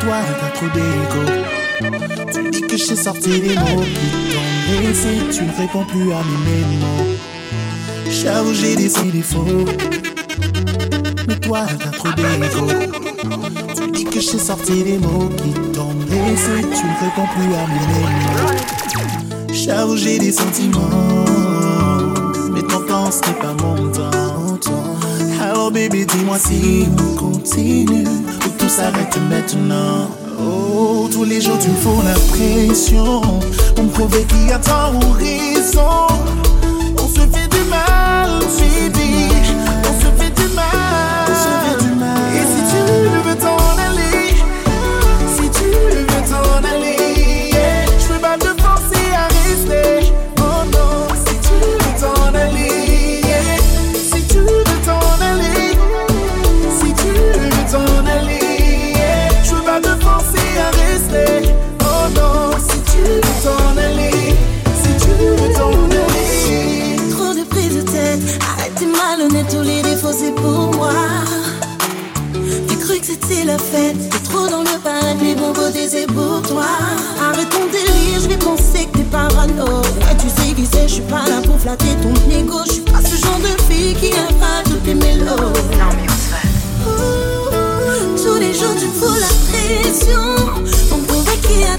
toi, t'as trop d'ego. Tu dis que j'ai sorti des mots qui t'ont blessé. Tu ne réponds plus à mes mots. J'avoue, j'ai des défauts. Mais toi, t'as trop d'ego. Tu dis que j'ai sorti des mots qui t'ont blessé. Tu ne réponds plus à mes mots. J'avoue, j'ai des sentiments. Mais ton temps, ce n'est pas mon temps. Alors, baby, dis-moi si on continue s'arrête maintenant. Oh, tous les jours tu me fous la pression pour me prouver qu'il y a tant ou raison. On se fait du mal, la fête, t'es trop dans le les bons côtés c'est pour toi. Arrête ton délire, je vais penser que t'es parano. Ouais, tu sais qui c'est, je suis pas là pour flatter ton ego. Je suis pas ce genre de fille qui aime pas toutes les mélos. Tous les jours tu me fous la pression pour me prouver qu'il y a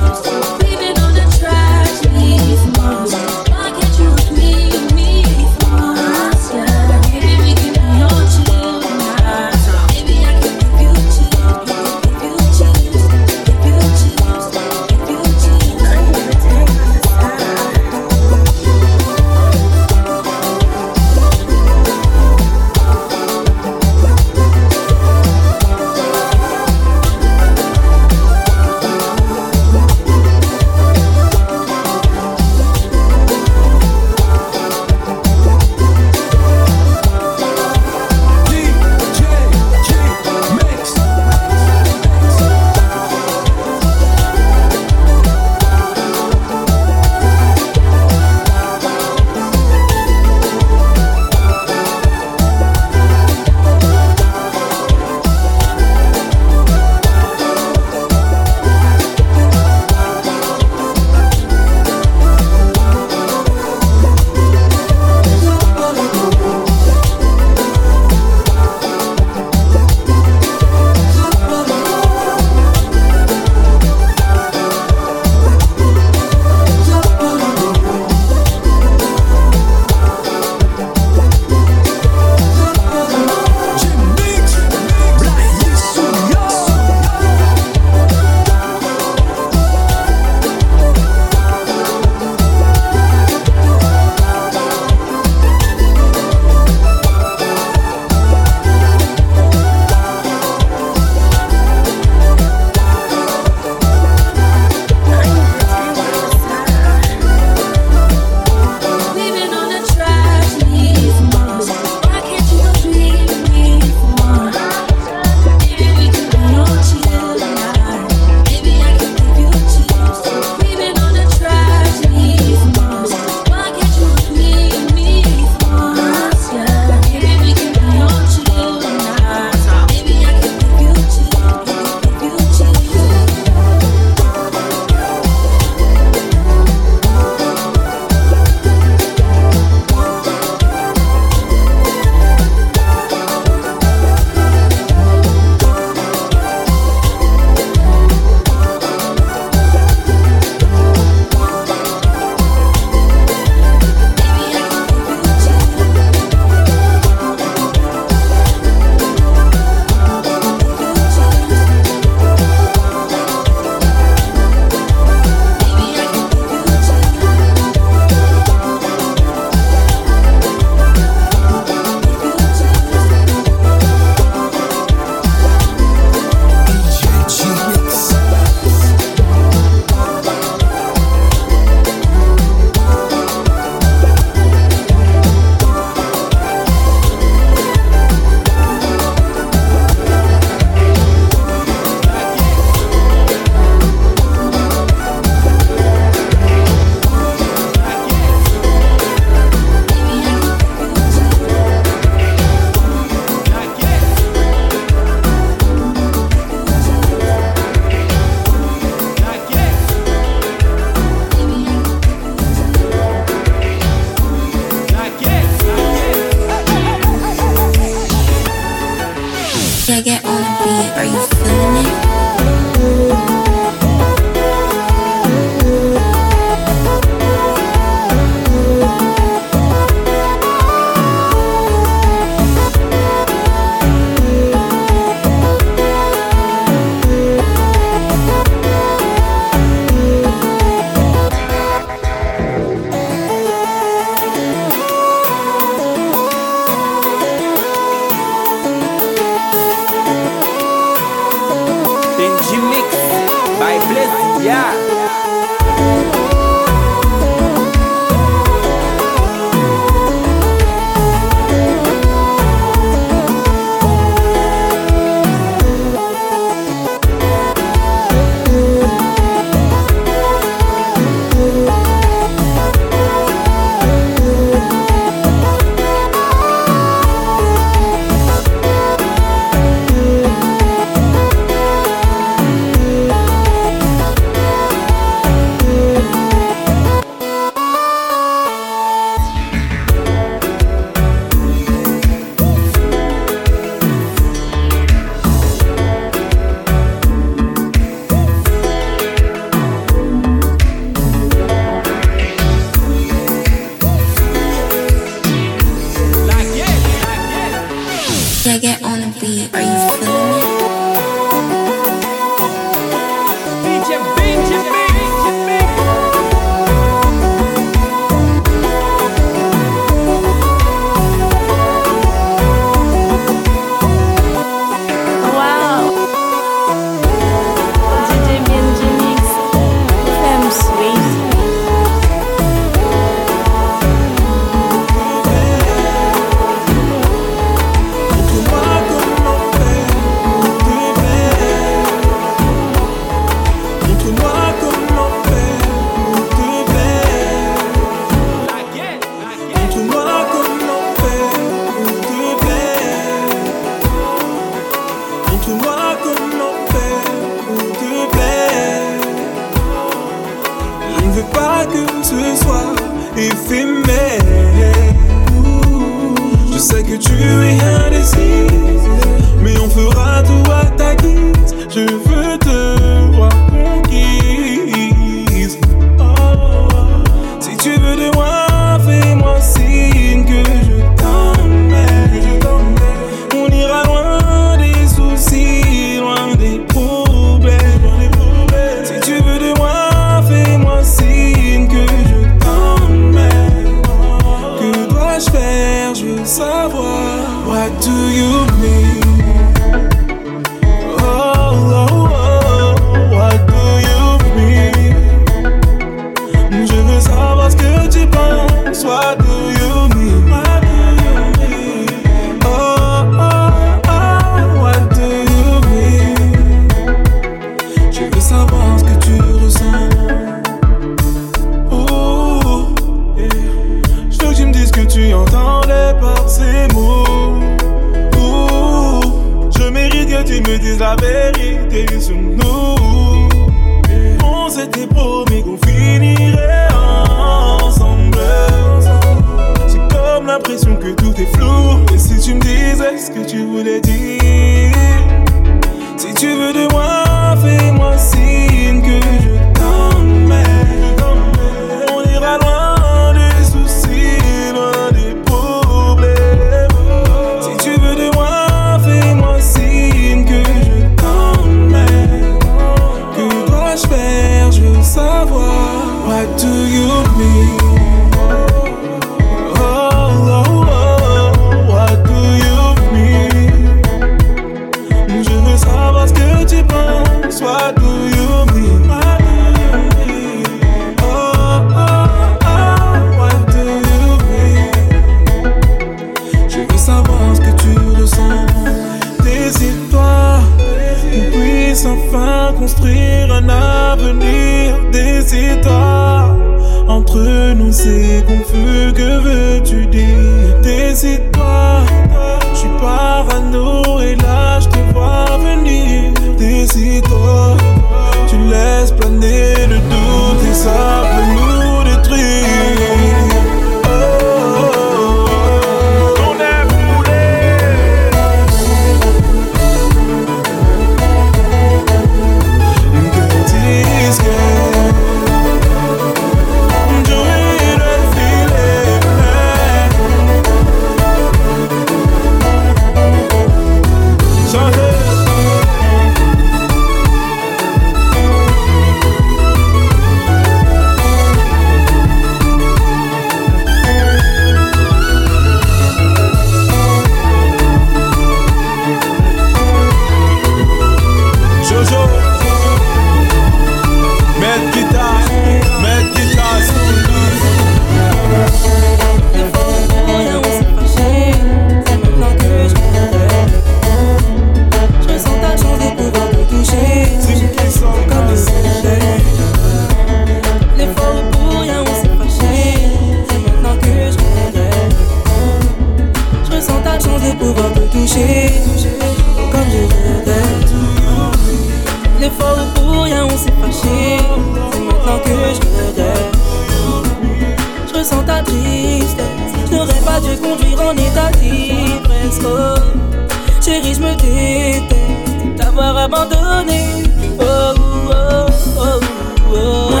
me déteste d'avoir abandonné. Oh, oh, oh, oh. Moi,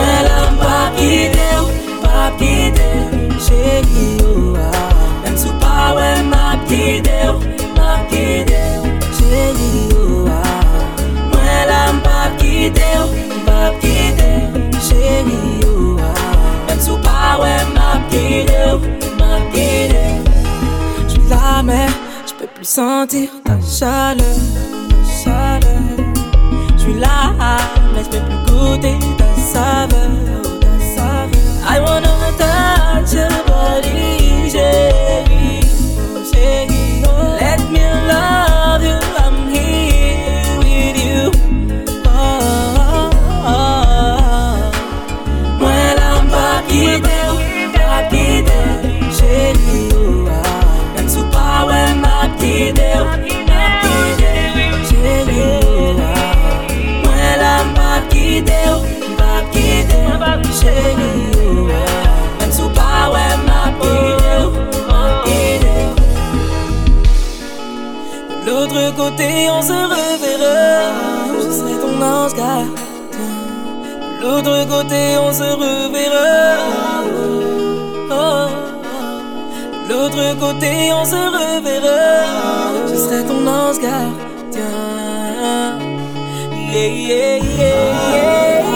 pas quitté, oh, ah. Même sous pas, ouais, oh, ah. Moi, oh, ah. Pas, quitté, sentir ta chaleur. chaleur. Je suis là, mais je peux plus goûter ta saveur. Ta saveur. I wanna touch your body. Côté, on se reverra. Je serai ton ange gardien. l'autre côté, on se reverra. Oh. L'autre côté, on se reverra. Je serai ton ange gardien. Yeah, yeah, yeah, yeah,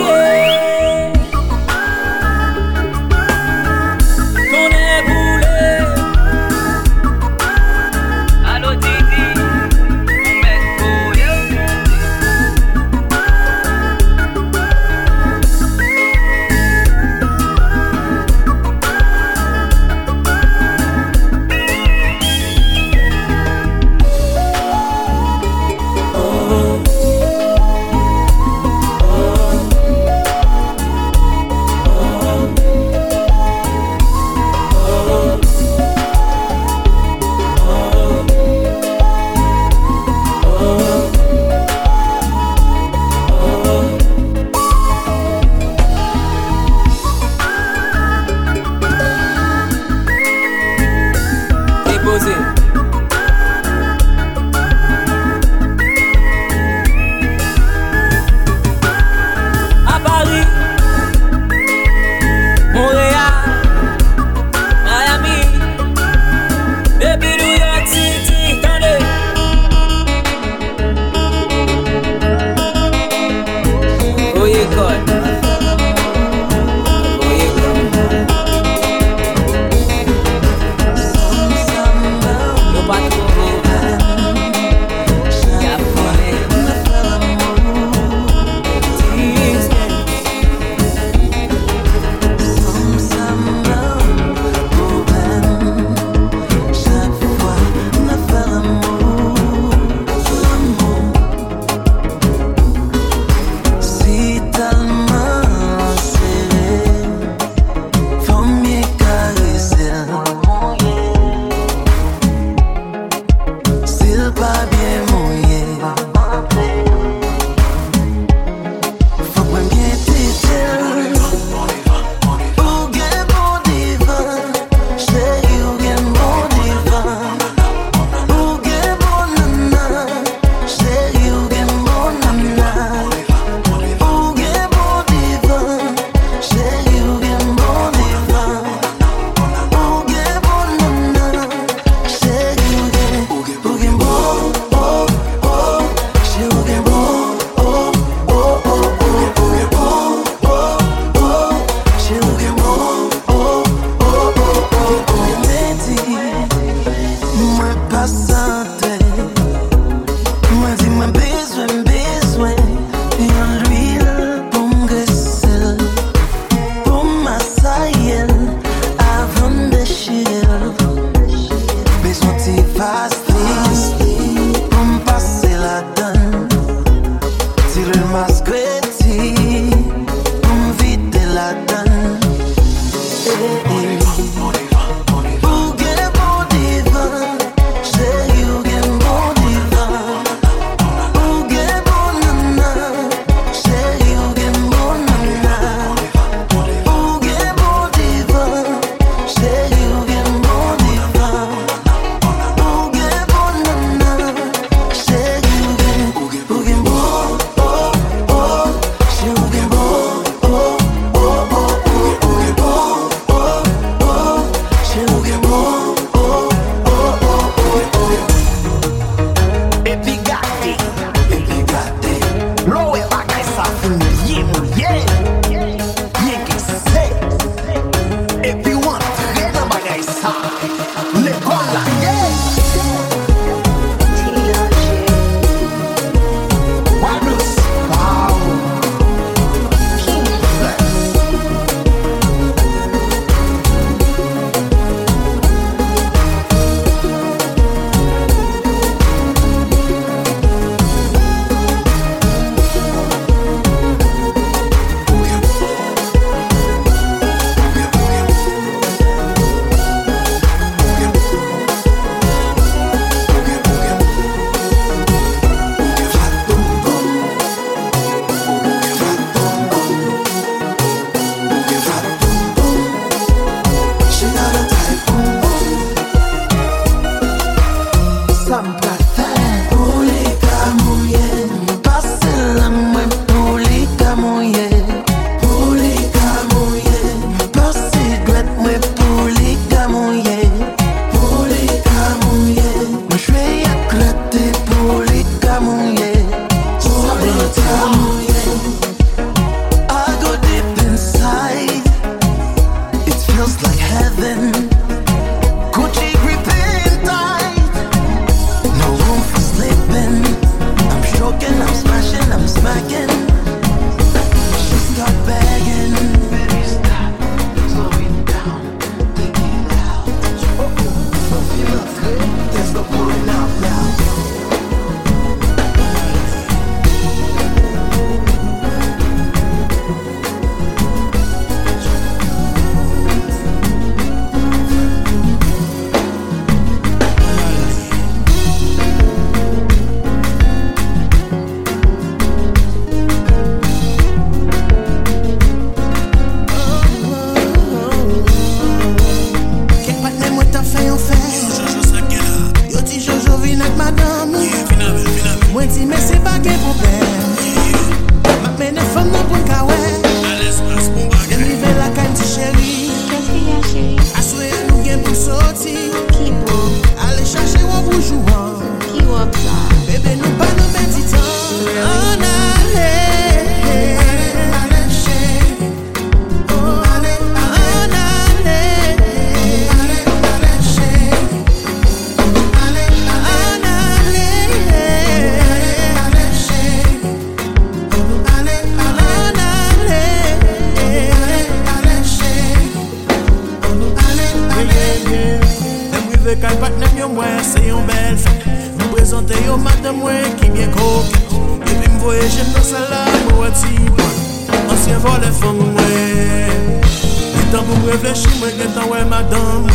reflechi mwen gen tan wè madame.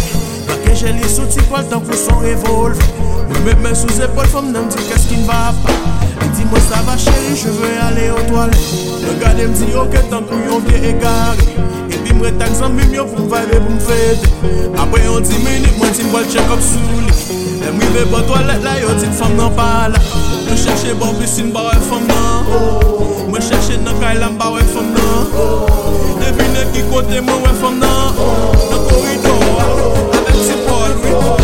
Bakè jè li soti kwa tan kou son revolve. Mwen mè mè sou zepol fòm nan mdi kès ki n'va pa Li di mwen sa va chéri, je vè alè o toal Mwen gade mdi yo gen tan kou yon vye e E pi mwen tak zan mim yo pou m'vaybe pou m'fède. Apre yon di minute mwen ti mwen chèk op sou li Mwen mwen ve bon toalet la yo di t'fòm nan pala Mwen chèche bon bisin ba wè fòm nan oh Mwen chèche nan kay la mba wè fòm nan. Devine ki kote mwen wè fòm nan. Nan koridor, avèk se pol wè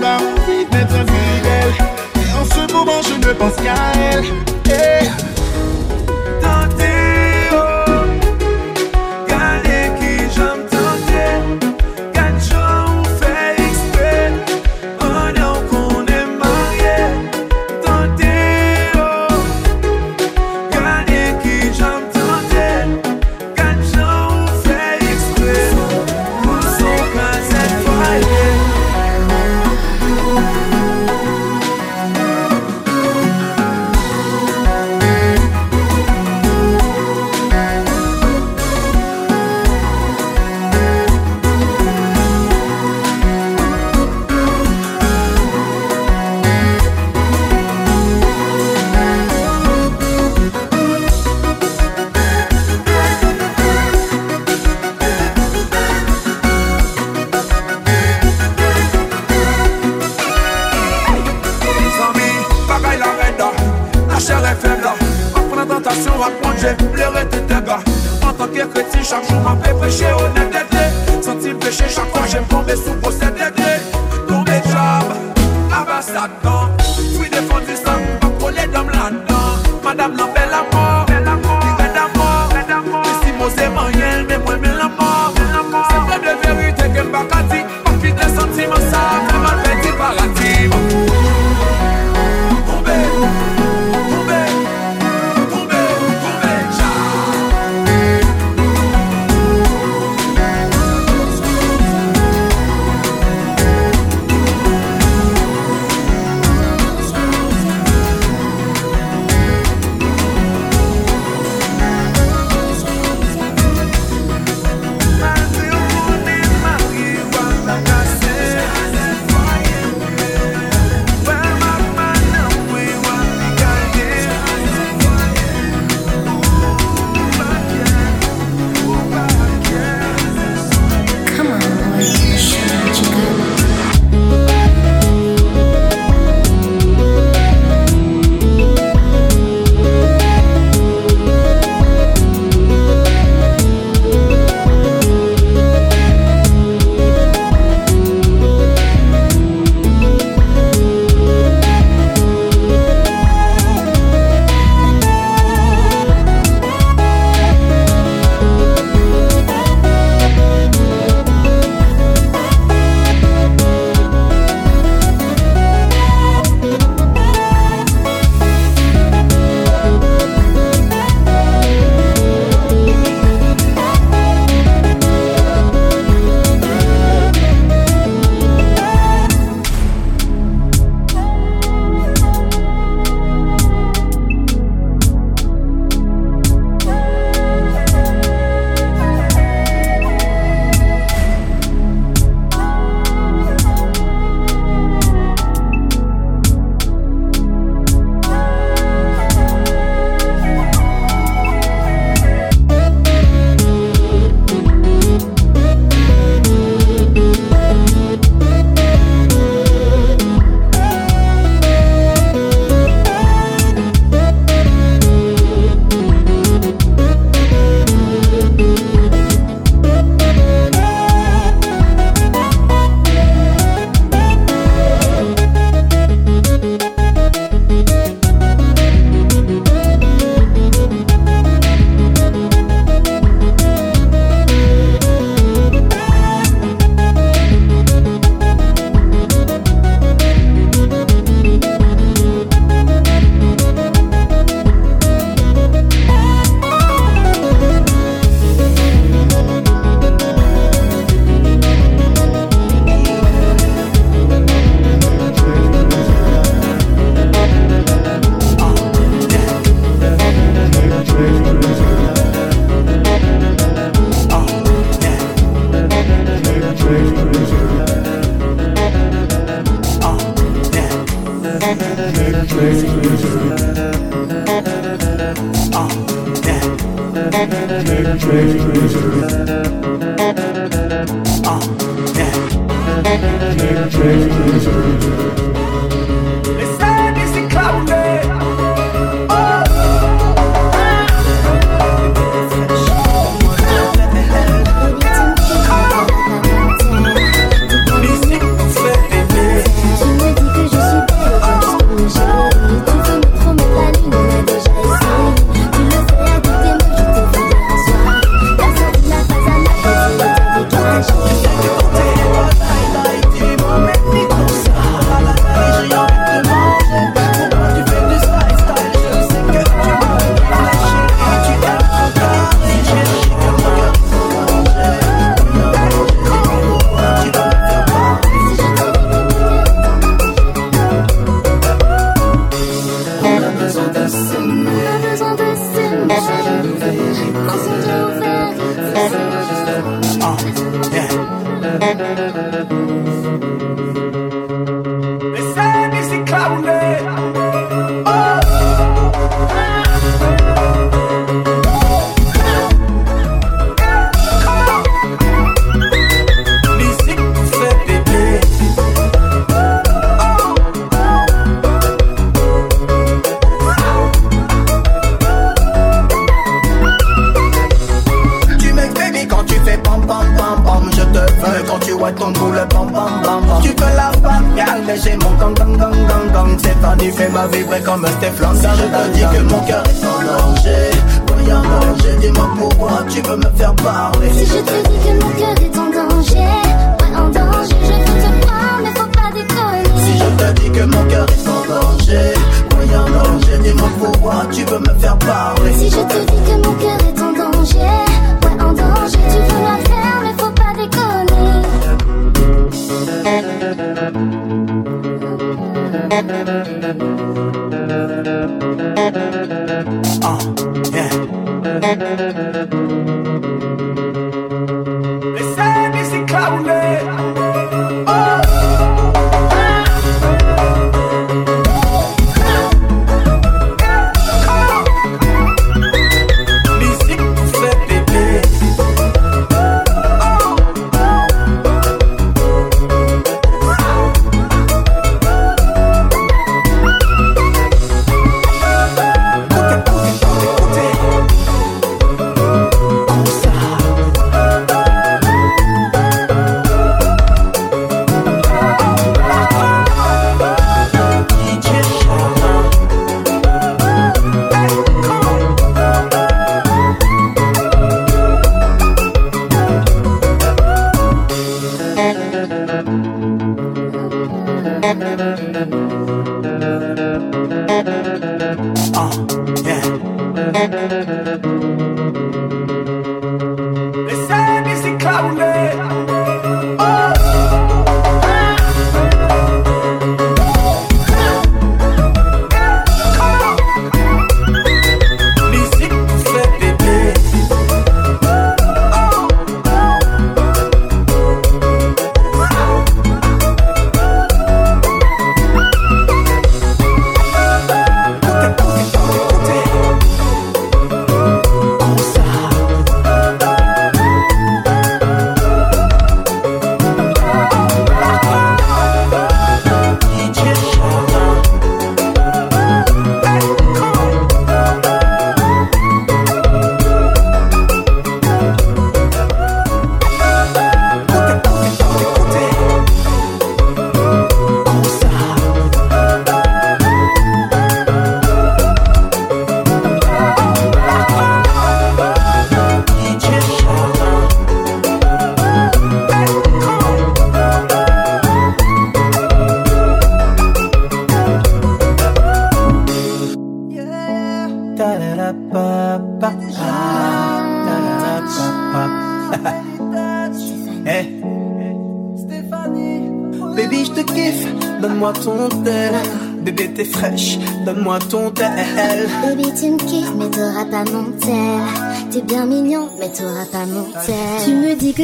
l'as envie d'être fidèle. Et en ce moment, je ne pense qu'à elle.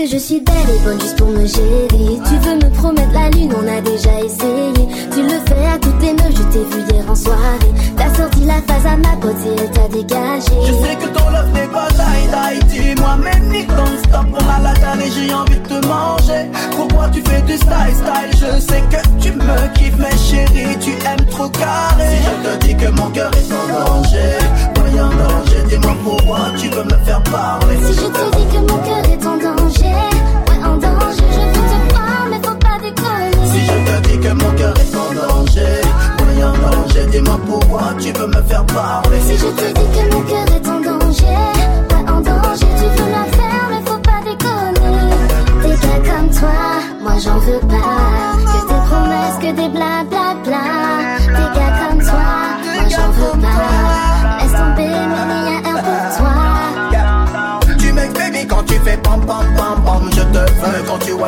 Que je suis belle et bonne juste pour me gérer. Tu veux me promettre la lune, on a déjà essayé. Tu le fais à toutes les meufs, je t'ai vu hier en soirée. T'as sorti la phase à ma pote et elle t'a dégagé. Je sais que ton love n'est pas die Dis-moi même ni non-stop On a la dalle et j'ai envie de te manger Pourquoi tu fais du style style? Je sais que tu me kiffes mais chérie Tu aimes trop carré Si je te dis que mon cœur est en danger en danger Dis-moi pourquoi tu veux me faire parler Si je te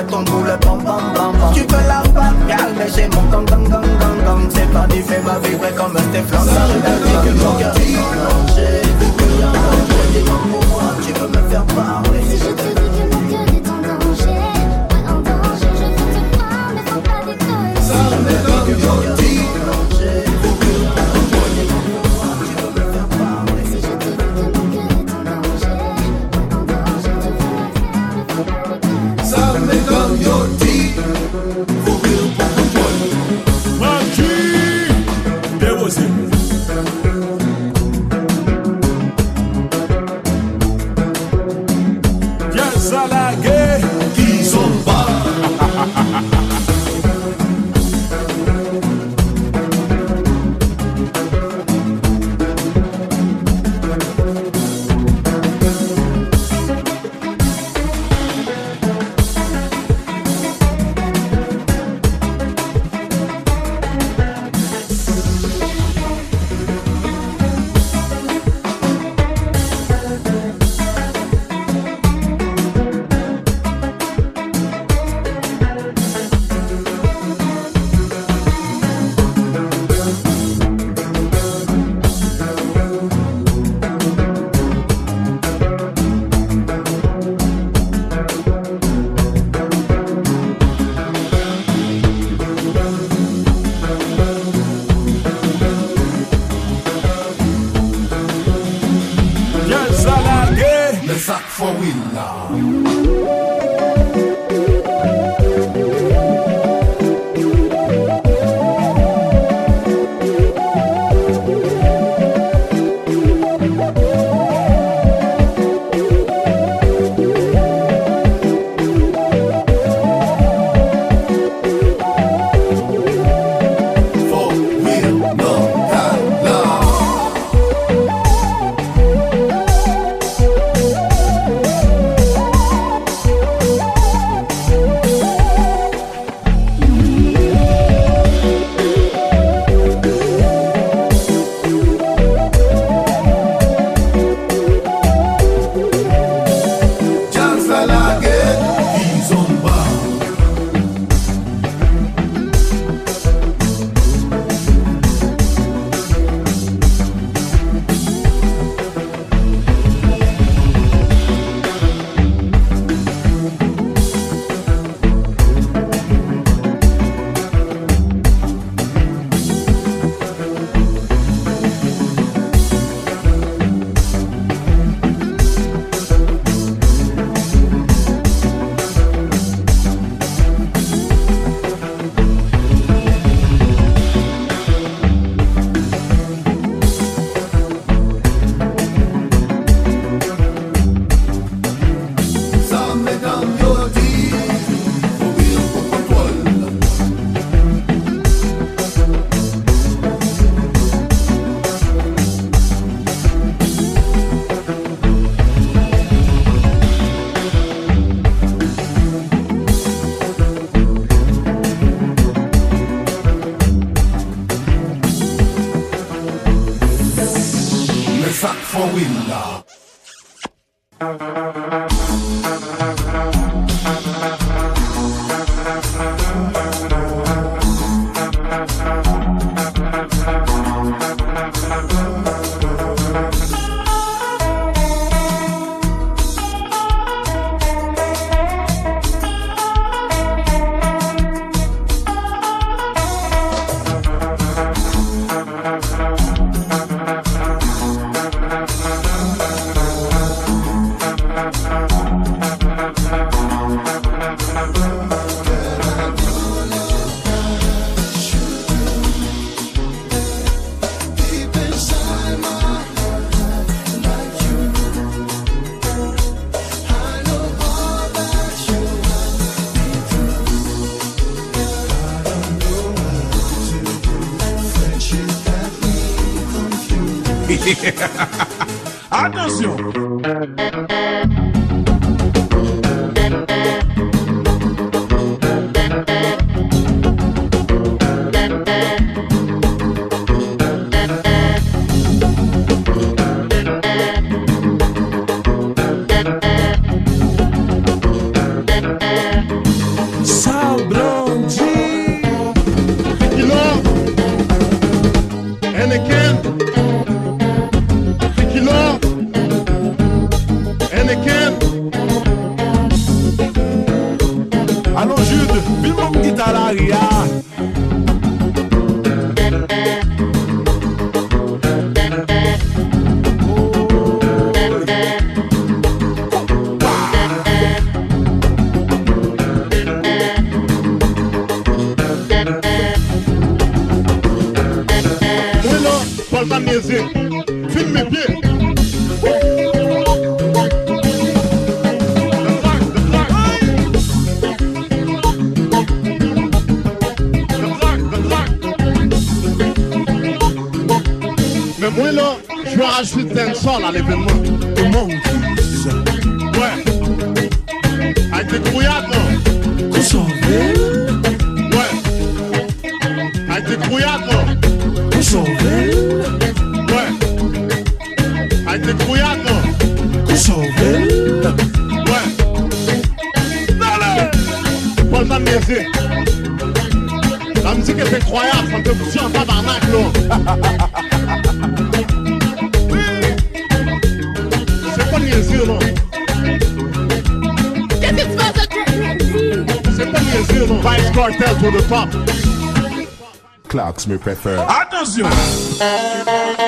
ton boule pam pam pam Tu veux la bagarre mais j'ai mon gang gang gang gang gang. C'est pas du fait ma vibrer comme tes flammes Ça je que mon cœur Atenção! Me prefer. Attention.